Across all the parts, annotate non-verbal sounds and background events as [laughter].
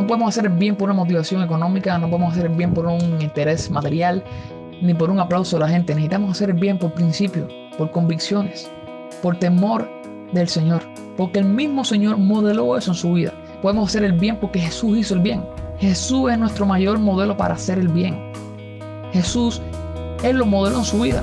No podemos hacer el bien por una motivación económica, no podemos hacer el bien por un interés material, ni por un aplauso de la gente. Necesitamos hacer el bien por principio, por convicciones, por temor del Señor. Porque el mismo Señor modeló eso en su vida. Podemos hacer el bien porque Jesús hizo el bien. Jesús es nuestro mayor modelo para hacer el bien. Jesús, Él lo modeló en su vida.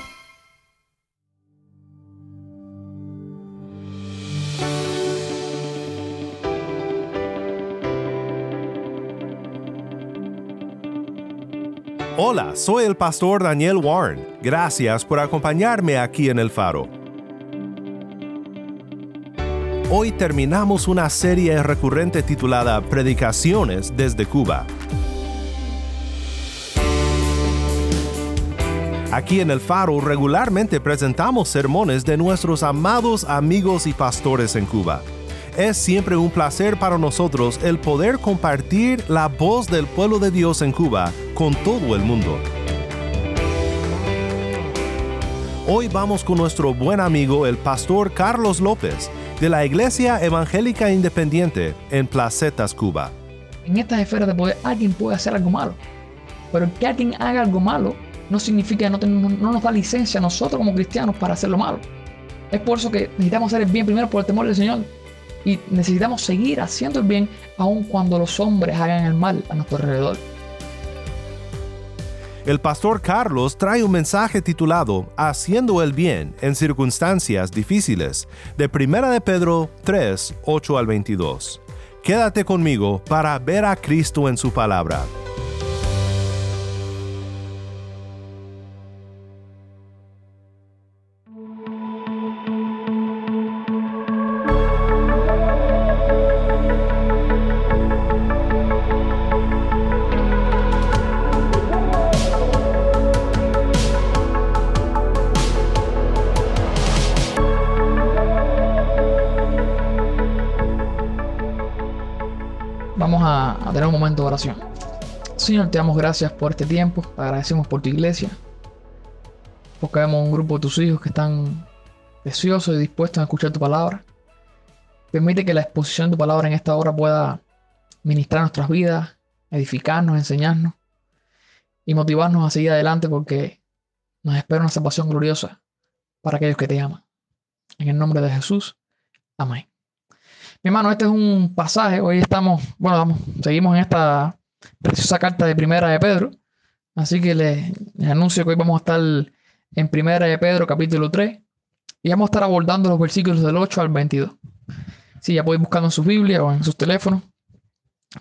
Hola, soy el pastor Daniel Warren. Gracias por acompañarme aquí en El Faro. Hoy terminamos una serie recurrente titulada Predicaciones desde Cuba. Aquí en El Faro regularmente presentamos sermones de nuestros amados amigos y pastores en Cuba. Es siempre un placer para nosotros el poder compartir la voz del pueblo de Dios en Cuba con todo el mundo. Hoy vamos con nuestro buen amigo el pastor Carlos López de la Iglesia Evangélica Independiente en Placetas, Cuba. En estas esferas de poder alguien puede hacer algo malo, pero que alguien haga algo malo no significa que no, no nos da licencia a nosotros como cristianos para hacer lo malo. Es por eso que necesitamos hacer el bien primero por el temor del Señor y necesitamos seguir haciendo el bien aun cuando los hombres hagan el mal a nuestro alrededor. El pastor Carlos trae un mensaje titulado Haciendo el bien en circunstancias difíciles, de 1 de Pedro 3, 8 al 22. Quédate conmigo para ver a Cristo en su palabra. Señor, te damos gracias por este tiempo, agradecemos por tu iglesia, porque vemos un grupo de tus hijos que están deseosos y dispuestos a escuchar tu palabra. Permite que la exposición de tu palabra en esta hora pueda ministrar nuestras vidas, edificarnos, enseñarnos y motivarnos a seguir adelante porque nos espera una salvación gloriosa para aquellos que te aman. En el nombre de Jesús. Amén. Mi hermano, este es un pasaje. Hoy estamos, bueno, vamos, seguimos en esta preciosa carta de Primera de Pedro. Así que les, anuncio que hoy vamos a estar en Primera de Pedro, capítulo 3. Y vamos a estar abordando los versículos del 8 al 22. Si ya pueden buscando en su Biblia o en sus teléfonos.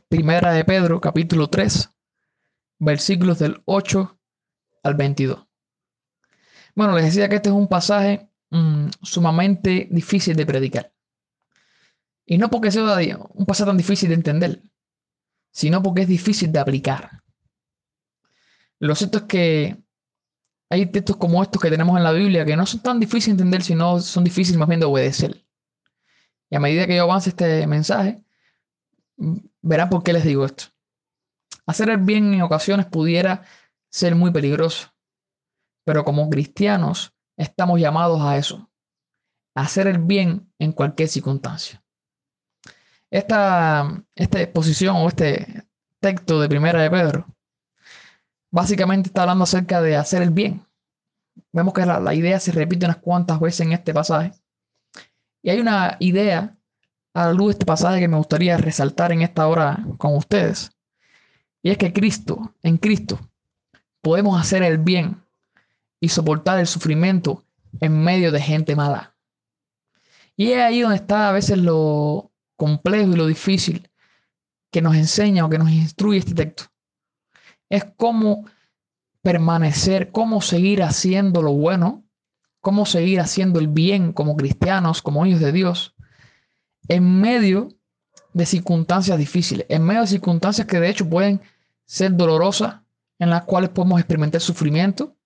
Primera de Pedro, capítulo 3, versículos del 8 al 22. Bueno, les decía que este es un pasaje mmm, sumamente difícil de predicar. Y no porque sea un pasaje tan difícil de entender, sino porque es difícil de aplicar. Lo cierto es que hay textos como estos que tenemos en la Biblia que no son tan difíciles de entender, sino son difíciles más bien de obedecer. Y a medida que yo avance este mensaje, verán por qué les digo esto. Hacer el bien en ocasiones pudiera ser muy peligroso, pero como cristianos estamos llamados a eso, a hacer el bien en cualquier circunstancia. Esta, esta exposición o este texto de Primera de Pedro básicamente está hablando acerca de hacer el bien. Vemos que la, la idea se repite unas cuantas veces en este pasaje. Y hay una idea a la luz de este pasaje que me gustaría resaltar en esta hora con ustedes. Y es que Cristo, en Cristo, podemos hacer el bien y soportar el sufrimiento en medio de gente mala. Y es ahí donde está a veces lo complejo y lo difícil que nos enseña o que nos instruye este texto. Es cómo permanecer, cómo seguir haciendo lo bueno, cómo seguir haciendo el bien como cristianos, como hijos de Dios, en medio de circunstancias difíciles, en medio de circunstancias que de hecho pueden ser dolorosas, en las cuales podemos experimentar sufrimiento,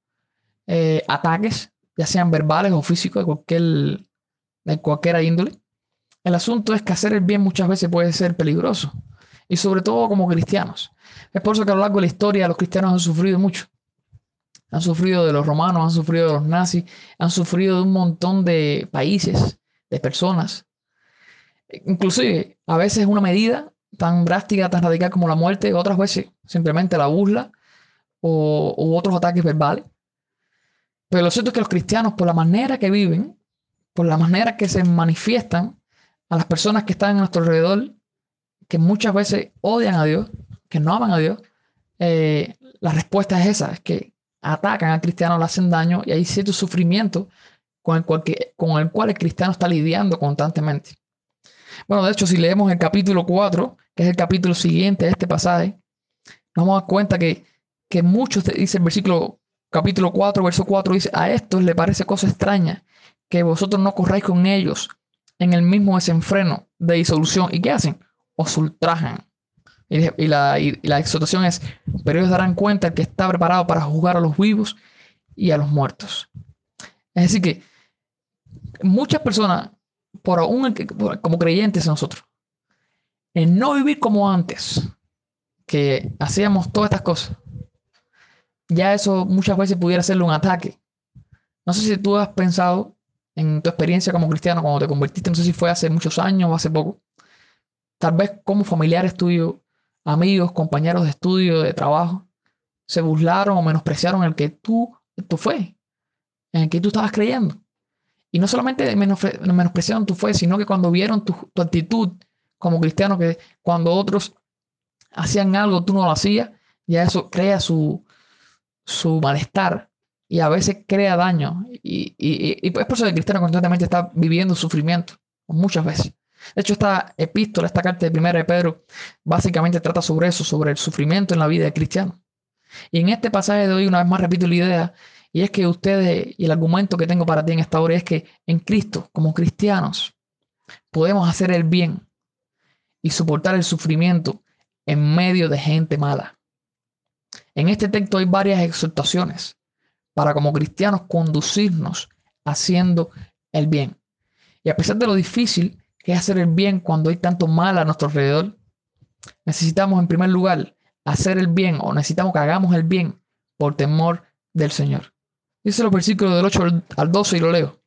eh, ataques, ya sean verbales o físicos, de cualquier, de cualquier índole. El asunto es que hacer el bien muchas veces puede ser peligroso, y sobre todo como cristianos. Es por eso que a lo largo de la historia los cristianos han sufrido mucho. Han sufrido de los romanos, han sufrido de los nazis, han sufrido de un montón de países, de personas. Inclusive, a veces una medida tan drástica, tan radical como la muerte, otras veces simplemente la burla o, u otros ataques verbales. Pero lo cierto es que los cristianos, por la manera que viven, por la manera que se manifiestan a las personas que están a nuestro alrededor, que muchas veces odian a Dios, que no aman a Dios, eh, la respuesta es esa, es que atacan al cristiano, le hacen daño y hay cierto sufrimiento con el, cual con el cual el cristiano está lidiando constantemente. Bueno, de hecho, si leemos el capítulo 4, que es el capítulo siguiente a este pasaje, nos vamos a dar cuenta que, que muchos, dice el versículo capítulo 4, verso 4, dice, a estos le parece cosa extraña que vosotros no corráis con ellos en el mismo desenfreno de disolución. ¿Y qué hacen? Os ultrajan. Y, la, exhortación es, pero ellos darán cuenta que está preparado para juzgar a los vivos y a los muertos. Es decir, que muchas personas, por aún como creyentes nosotros, en no vivir como antes, que hacíamos todas estas cosas, ya eso muchas veces pudiera serle un ataque. No sé si tú has pensado en tu experiencia como cristiano cuando te convertiste, no sé si fue hace muchos años o hace poco, tal vez como familiares tuyos amigos, compañeros de estudio, de trabajo, se burlaron o menospreciaron el que tú, tu fe, en el que tú estabas creyendo. Y no solamente menospreciaron tu fe, sino que cuando vieron tu, actitud como cristiano, que cuando otros hacían algo, tú no lo hacías, ya eso crea su, su malestar y a veces crea daño. Y, y, es por eso que el cristiano constantemente está viviendo sufrimiento, muchas veces. De hecho, esta epístola, esta carta de primera de Pedro, básicamente trata sobre eso, sobre el sufrimiento en la vida del cristiano. Y en este pasaje de hoy, una vez más repito la idea, y es que ustedes, y el argumento que tengo para ti en esta hora es que en Cristo, como cristianos, podemos hacer el bien y soportar el sufrimiento en medio de gente mala. En este texto hay varias exhortaciones para como cristianos conducirnos haciendo el bien. Y a pesar de lo difícil ¿Qué es hacer el bien cuando hay tanto mal a nuestro alrededor? Necesitamos en primer lugar hacer el bien o necesitamos que hagamos el bien por temor del Señor. Dice los versículos del 8 al 12 y lo leo.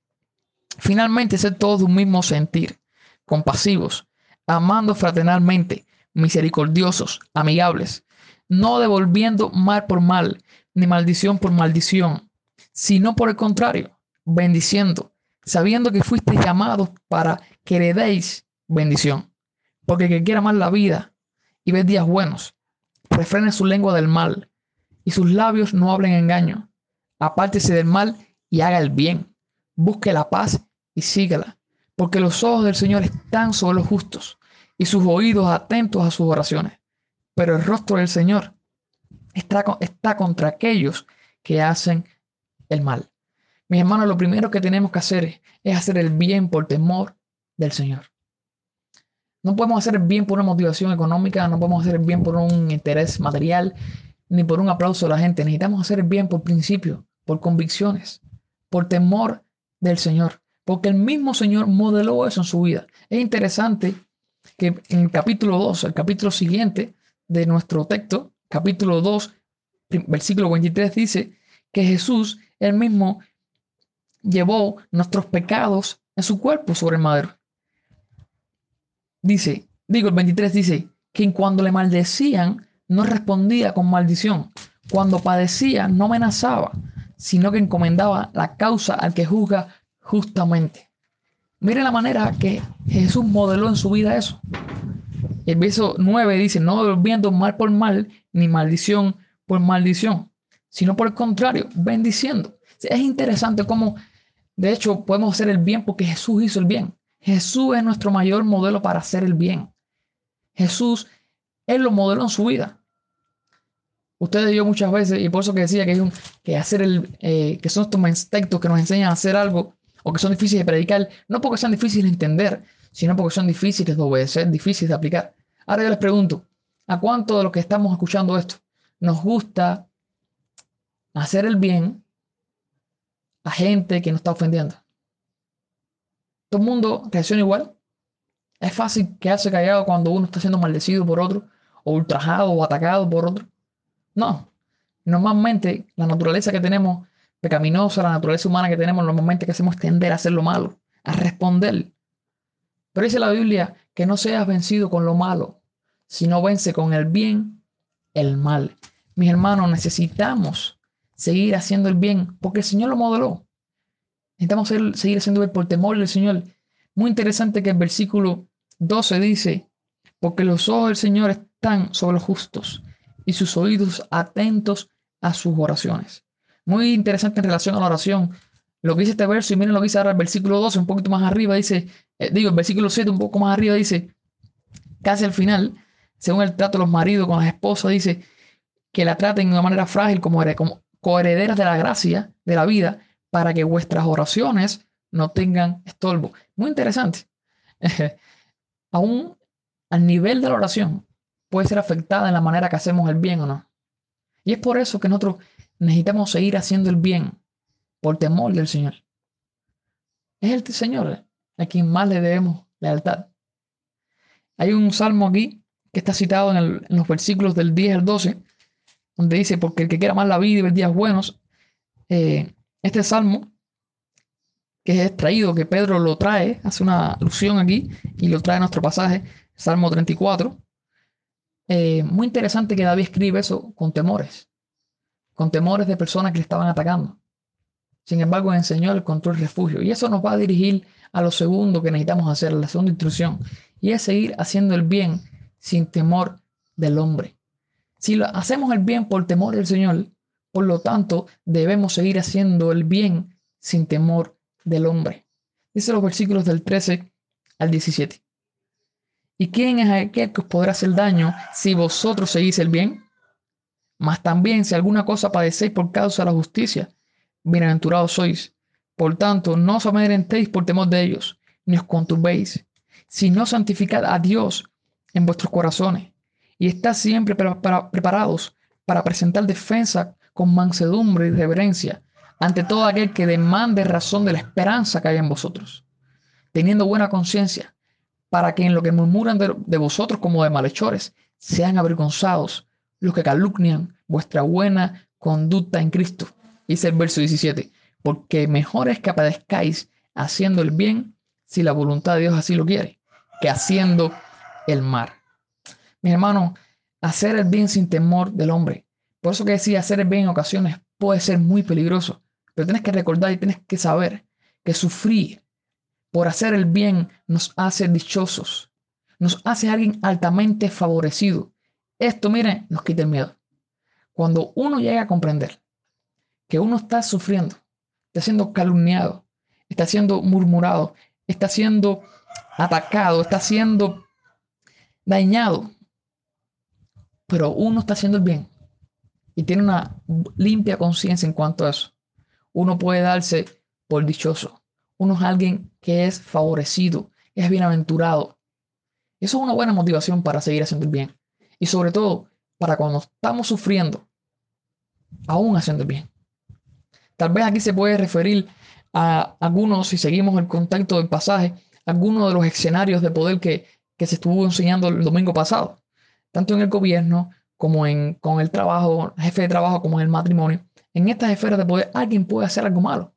Finalmente, ser todos de un mismo sentir, compasivos, amando fraternalmente, misericordiosos, amigables, no devolviendo mal por mal, ni maldición por maldición, sino por el contrario, bendiciendo, sabiendo que fuisteis llamados para que heredéis bendición. Porque el que quiera más la vida y ver días buenos, refrene su lengua del mal y sus labios no hablen engaño. Apártese del mal y haga el bien. Busque la paz y síguela. Porque los ojos del Señor están sobre los justos y sus oídos atentos a sus oraciones. Pero el rostro del Señor está, contra aquellos que hacen el mal. Mis hermanos, lo primero que tenemos que hacer es hacer el bien por temor del Señor. No podemos hacer el bien por una motivación económica, no podemos hacer el bien por un interés material, ni por un aplauso de la gente. Necesitamos hacer el bien por principio, por convicciones, por temor del Señor, porque el mismo Señor modeló eso en su vida. Es interesante que en el capítulo 2, el capítulo siguiente de nuestro texto, capítulo 2, versículo 23, dice que Jesús, él mismo, llevó nuestros pecados en su cuerpo sobre el madero. Dice, digo, el 23 dice, que cuando le maldecían, no respondía con maldición. Cuando padecía, no amenazaba, sino que encomendaba la causa al que juzga justamente. Mire la manera que Jesús modeló en su vida eso. El verso 9 dice, no devolviendo mal por mal, ni maldición por maldición, sino por el contrario, bendiciendo. Es interesante cómo de hecho, podemos hacer el bien porque Jesús hizo el bien. Jesús es nuestro mayor modelo para hacer el bien. Jesús Él lo modeló en su vida. Ustedes yo muchas veces, y por eso que decía que hacer el, eh, que son estos textos que nos enseñan a hacer algo, o que son difíciles de predicar, no porque sean difíciles de entender, sino porque son difíciles de obedecer, difíciles de aplicar. Ahora yo les pregunto, ¿a cuánto de los que estamos escuchando esto nos gusta hacer el bien a gente que nos está ofendiendo? ¿Todo el mundo reacciona igual? ¿Es fácil quedarse callado cuando uno está siendo maldecido por otro, o ultrajado o atacado por otro? No. Normalmente la naturaleza que tenemos pecaminosa, la naturaleza humana que tenemos, normalmente que hacemos tender a hacer lo malo, a responder. Pero dice la Biblia que no seas vencido con lo malo, sino vence con el bien el mal. Mis hermanos, necesitamos seguir haciendo el bien porque el Señor lo modeló. Necesitamos seguir haciendo el por temor del Señor. Muy interesante que el versículo 12 dice, porque los ojos del Señor están sobre los justos y sus oídos atentos a sus oraciones. Muy interesante en relación a la oración. Lo que dice este verso, y miren lo que dice ahora el versículo 12, un poquito más arriba, dice, eh, digo, el versículo 7, un poco más arriba, dice, casi al final, según el trato de los maridos con las esposas, dice que la traten de una manera frágil como, como coherederas de la gracia de la vida para que vuestras oraciones no tengan estorbo. Muy interesante. [laughs] Aún al nivel de la oración, puede ser afectada en la manera que hacemos el bien o no. Y es por eso que nosotros necesitamos seguir haciendo el bien por temor del Señor. Es el Señor a quien más le debemos lealtad. Hay un salmo aquí que está citado en, los versículos del 10 al 12, donde dice, porque el que quiera más la vida y ver días buenos, eh, este salmo, que es extraído, que Pedro lo trae, hace una alusión aquí y lo trae a nuestro pasaje, Salmo 34, eh, muy interesante que David escribe eso con temores, con temores de personas que le estaban atacando. Sin embargo, enseñó el control refugio. Y eso nos va a dirigir a lo segundo que necesitamos hacer, la segunda instrucción, y es seguir haciendo el bien sin temor del hombre. Si lo, hacemos el bien por temor del Señor, por lo tanto, debemos seguir haciendo el bien sin temor del hombre. Dice los versículos del 13 al 17. ¿Y quién es aquel que os podrá hacer daño si vosotros seguís el bien? Mas también si alguna cosa padecéis por causa de la justicia, bienaventurados sois. Por tanto, no os amedrentéis por temor de ellos, ni os conturbéis, sino santificad a Dios en vuestros corazones, y estad siempre preparados para presentar defensa con mansedumbre y reverencia ante todo aquel que demande razón de la esperanza que hay en vosotros, teniendo buena conciencia para que en lo que murmuran de, vosotros como de malhechores sean avergonzados los que calumnian vuestra buena conducta en Cristo. Dice el verso 17, porque mejor es que padezcáis haciendo el bien, si la voluntad de Dios así lo quiere, que haciendo el mal. Mi hermano, hacer el bien sin temor del hombre. Por eso que decía, hacer el bien en ocasiones puede ser muy peligroso, pero tienes que recordar y tienes que saber que sufrir por hacer el bien nos hace dichosos, nos hace alguien altamente favorecido. Esto, miren, nos quita el miedo. Cuando uno llega a comprender que uno está sufriendo, está siendo calumniado, está siendo murmurado, está siendo atacado, está siendo dañado, pero uno está haciendo el bien y tiene una limpia conciencia en cuanto a eso, uno puede darse por dichoso uno es alguien que es favorecido, es bienaventurado. Eso es una buena motivación para seguir haciendo el bien. Y sobre todo, para cuando estamos sufriendo, aún haciendo el bien. Tal vez aquí se puede referir a algunos, si seguimos el contacto del pasaje, algunos de los escenarios de poder que, que se estuvo enseñando el domingo pasado, tanto en el gobierno como en, con el trabajo, jefe de trabajo, como en el matrimonio. En estas esferas de poder, alguien puede hacer algo malo.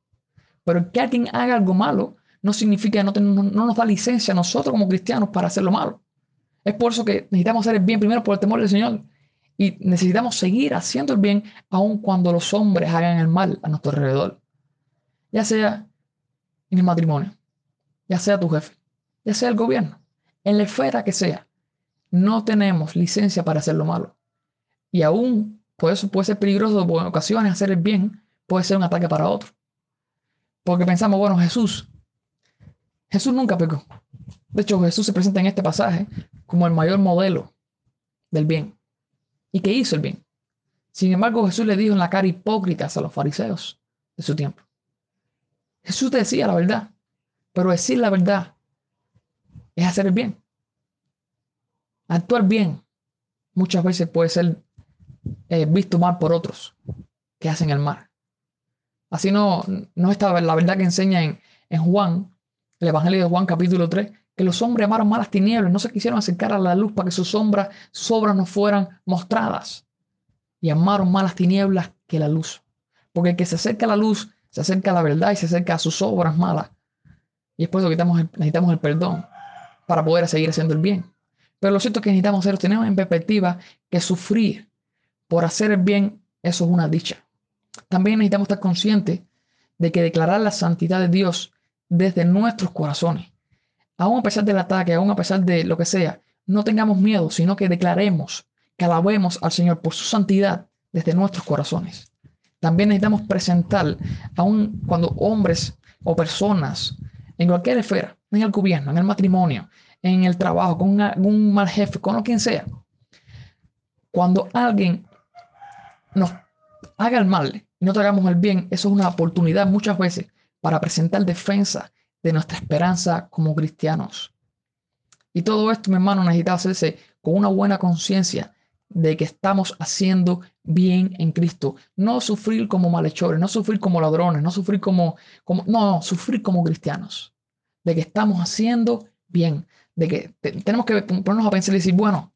Pero que alguien haga algo malo no significa que no, no, nos da licencia a nosotros como cristianos para hacer lo malo. Es por eso que necesitamos hacer el bien primero por el temor del Señor. Y necesitamos seguir haciendo el bien aun cuando los hombres hagan el mal a nuestro alrededor. Ya sea en el matrimonio, ya sea tu jefe, ya sea el gobierno, en la esfera que sea. No tenemos licencia para hacer lo malo. Y aún, por eso puede ser peligroso, porque en ocasiones hacer el bien puede ser un ataque para otro. Porque pensamos, bueno, Jesús, Jesús nunca pecó. De hecho, Jesús se presenta en este pasaje como el mayor modelo del bien y que hizo el bien. Sin embargo, Jesús le dijo en la cara hipócritas a los fariseos de su tiempo. Jesús decía la verdad, pero decir la verdad es hacer el bien. Actuar bien muchas veces puede ser eh, visto mal por otros que hacen el mal. Así no, no está la verdad que enseña en, en Juan, el Evangelio de Juan capítulo 3, que los hombres amaron malas tinieblas, no se quisieron acercar a la luz para que sus sombras, sus obras no fueran mostradas. Y amaron malas tinieblas que la luz. Porque el que se acerca a la luz, se acerca a la verdad y se acerca a sus obras malas. Y después necesitamos, necesitamos el perdón para poder seguir haciendo el bien. Pero lo cierto es que necesitamos hacer, tenemos en perspectiva que sufrir por hacer el bien, eso es una dicha. También necesitamos estar conscientes de que declarar la santidad de Dios desde nuestros corazones, aún a pesar del ataque, aún a pesar de lo que sea, no tengamos miedo, sino que declaremos, que alabemos al Señor por su santidad desde nuestros corazones. También necesitamos presentar, aún cuando hombres o personas en cualquier esfera, en el gobierno, en el matrimonio, en el trabajo, con un mal jefe, con quien sea. Cuando alguien nos haga el mal y no hagamos el bien, eso es una oportunidad muchas veces para presentar defensa de nuestra esperanza como cristianos. Y todo esto, mi hermano, necesita hacerse con una buena conciencia de que estamos haciendo bien en Cristo. No sufrir como malhechores, no sufrir como ladrones, no sufrir como, como no, sufrir como cristianos. De que estamos haciendo bien, de que tenemos que ponernos a pensar y decir, bueno,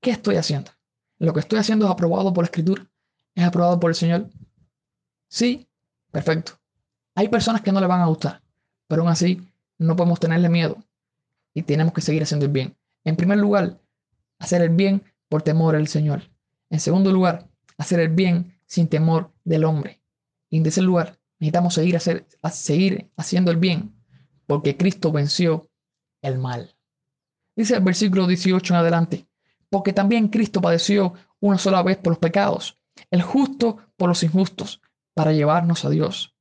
¿qué estoy haciendo? ¿Lo que estoy haciendo es aprobado por la Escritura? ¿Es aprobado por el Señor? Sí, perfecto. Hay personas que no le van a gustar, pero aún así no podemos tenerle miedo y tenemos que seguir haciendo el bien. En primer lugar, hacer el bien por temor al Señor. En segundo lugar, hacer el bien sin temor del hombre. Y en tercer lugar, necesitamos seguir, hacer, seguir haciendo el bien porque Cristo venció el mal. Dice el versículo 18 en adelante, porque también Cristo padeció una sola vez por los pecados, el justo por los injustos, para llevarnos a Dios,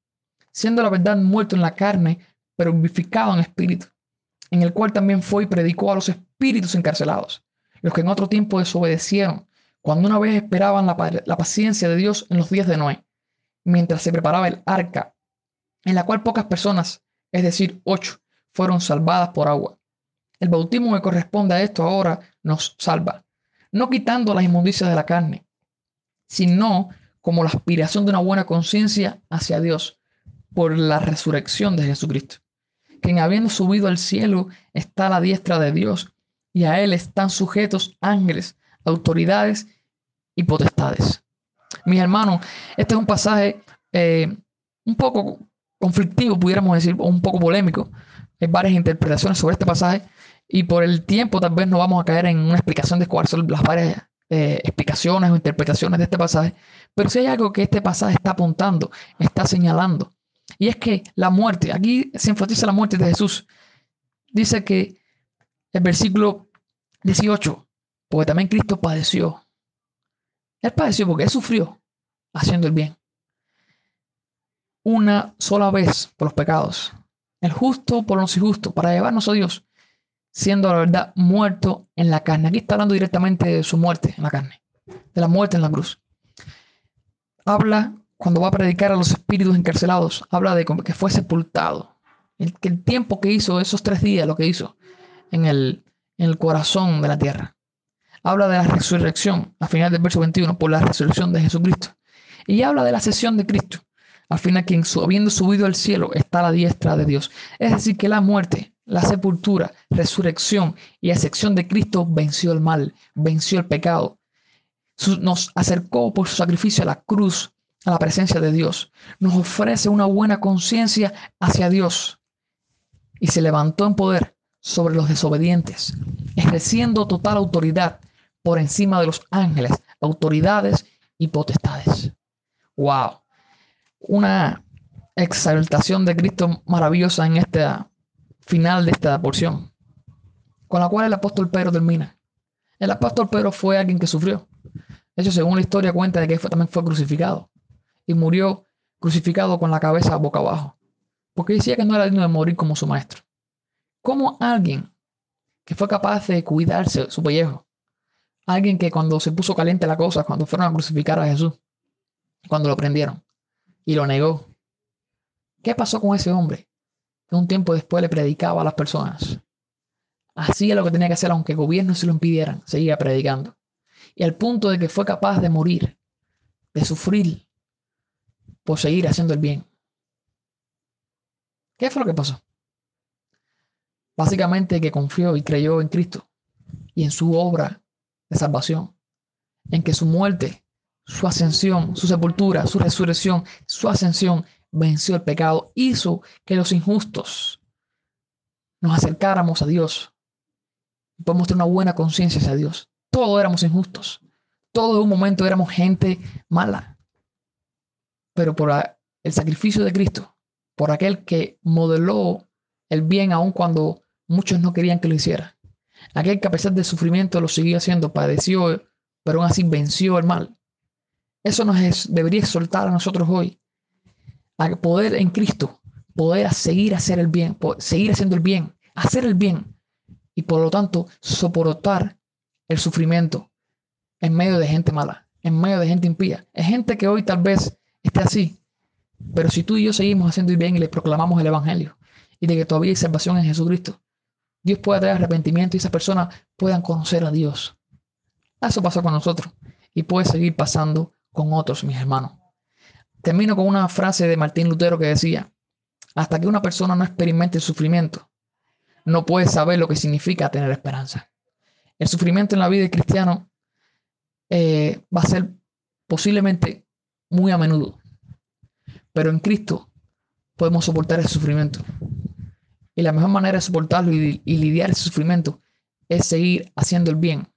siendo la verdad muerto en la carne, pero vivificado en espíritu, en el cual también fue y predicó a los espíritus encarcelados, los que en otro tiempo desobedecieron, cuando una vez esperaban la, la paciencia de Dios en los días de Noé, mientras se preparaba el arca, en la cual pocas personas, es decir, ocho, fueron salvadas por agua. El bautismo que corresponde a esto ahora nos salva, no quitando las inmundicias de la carne, sino como la aspiración de una buena conciencia hacia Dios por la resurrección de Jesucristo, quien habiendo subido al cielo está a la diestra de Dios y a él están sujetos ángeles, autoridades y potestades. Mis hermanos, este es un pasaje eh, un poco conflictivo, pudiéramos decir, o un poco polémico. Hay varias interpretaciones sobre este pasaje y por el tiempo tal vez no vamos a caer en una explicación de cuáles son las varias eh, explicaciones o interpretaciones de este pasaje, pero si hay algo que este pasaje está apuntando, está señalando, y es que la muerte, aquí se enfatiza la muerte de Jesús. Dice que el versículo 18, porque también Cristo padeció. Él padeció porque él sufrió haciendo el bien. Una sola vez por los pecados. El justo por los injustos, para llevarnos a Dios siendo la verdad muerto en la carne. Aquí está hablando directamente de su muerte en la carne, de la muerte en la cruz. Habla, cuando va a predicar a los espíritus encarcelados, habla de que fue sepultado. El, tiempo que hizo, esos tres días, lo que hizo en el, el corazón de la tierra. Habla de la resurrección, al final del verso 21, por la resurrección de Jesucristo. Y habla de la sesión de Cristo. Al final, quien habiendo subido al cielo está a la diestra de Dios. Es decir, que la muerte, la sepultura, resurrección y asección de Cristo venció el mal, venció el pecado. Nos acercó por su sacrificio a la cruz, a la presencia de Dios. Nos ofrece una buena conciencia hacia Dios. Y se levantó en poder sobre los desobedientes, ejerciendo total autoridad por encima de los ángeles, autoridades y potestades. ¡Wow! Una exaltación de Cristo maravillosa en esta final de esta porción, con la cual el apóstol Pedro termina. El apóstol Pedro fue alguien que sufrió. De hecho, según la historia cuenta de que también fue crucificado y murió crucificado con la cabeza boca abajo, porque decía que no era digno de morir como su maestro. ¿Cómo alguien que fue capaz de cuidarse su pellejo, Alguien que cuando se puso caliente la cosa, cuando fueron a crucificar a Jesús, cuando lo prendieron y lo negó. ¿Qué pasó con ese hombre? Que un tiempo después le predicaba a las personas. Hacía lo que tenía que hacer, aunque el gobierno se lo impidieran, seguía predicando. Y al punto de que fue capaz de morir, de sufrir, por seguir haciendo el bien. ¿Qué fue lo que pasó? Básicamente que confió y creyó en Cristo y en su obra de salvación, en que su muerte, su ascensión, su sepultura, su resurrección, su ascensión venció el pecado, hizo que los injustos nos acercáramos a Dios podemos tener una buena conciencia hacia Dios. Todos éramos injustos, todos en un momento éramos gente mala, pero por el sacrificio de Cristo, por aquel que modeló el bien aun cuando muchos no querían que lo hiciera, aquel que a pesar sufrimiento lo siguió haciendo, padeció, pero aún así venció el mal. Eso nos debería exhortar a nosotros hoy a poder en Cristo, poder seguir hacer el bien, seguir haciendo el bien, hacer el bien y por lo tanto soportar el sufrimiento en medio de gente mala, en medio de gente impía. Es gente que hoy tal vez esté así, pero si tú y yo seguimos haciendo el bien y le proclamamos el Evangelio y de que todavía hay salvación en Jesucristo, Dios puede traer arrepentimiento y esas personas puedan conocer a Dios. Eso pasó con nosotros y puede seguir pasando con otros, mis hermanos. Termino con una frase de Martín Lutero que decía, hasta que una persona no experimente el sufrimiento, no puede saber lo que significa tener esperanza. El sufrimiento en la vida del cristiano eh, va a ser posiblemente muy a menudo, pero en Cristo podemos soportar el sufrimiento. Y la mejor manera de soportarlo y, y lidiar ese sufrimiento es seguir haciendo el bien,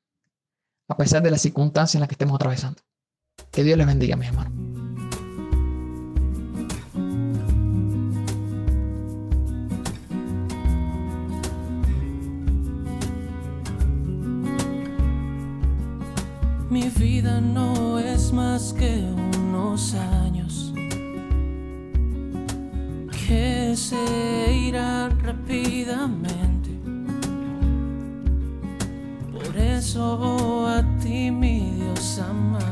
a pesar de las circunstancias en las que estemos atravesando. Que Dios les bendiga, mis hermanos. Mi vida no es más que unos años que se irán rápidamente. Por eso a ti, mi Dios amado,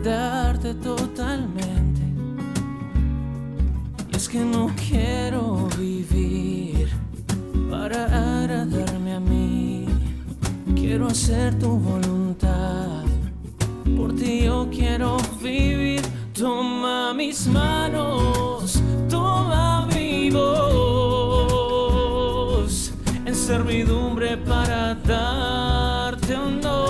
agradarte totalmente. Y es que no quiero vivir para agradarme a mí. Quiero hacer tu voluntad. Por ti yo quiero vivir. Toma mis manos, toma mi voz en servidumbre para darte honor.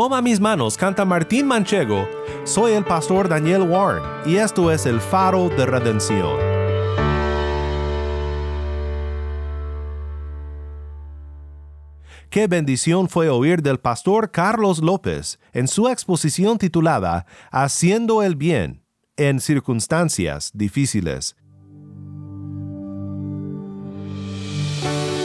Toma mis manos, canta Martín Manchego. Soy el pastor Daniel Warren y esto es el faro de redención. Qué bendición fue oír del pastor Carlos López en su exposición titulada Haciendo el bien en circunstancias difíciles.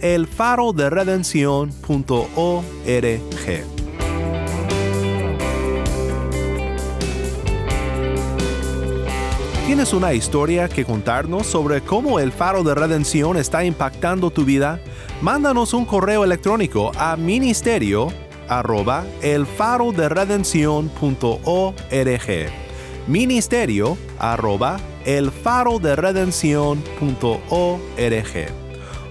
elfaroderedención.org. ¿Tienes una historia que contarnos sobre cómo el faro de redención está impactando tu vida? Mándanos un correo electrónico a ministerio arroba elfaroderedencion.org. Ministerio arroba elfaroderedencion.org.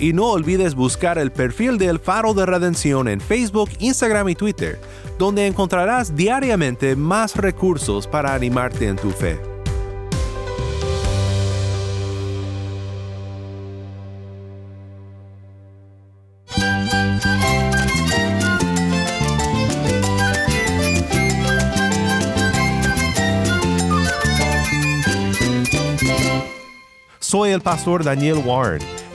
Y no olvides buscar el perfil del Faro de Redención en Facebook, Instagram y Twitter, donde encontrarás diariamente más recursos para animarte en tu fe. Soy el pastor Daniel Warren.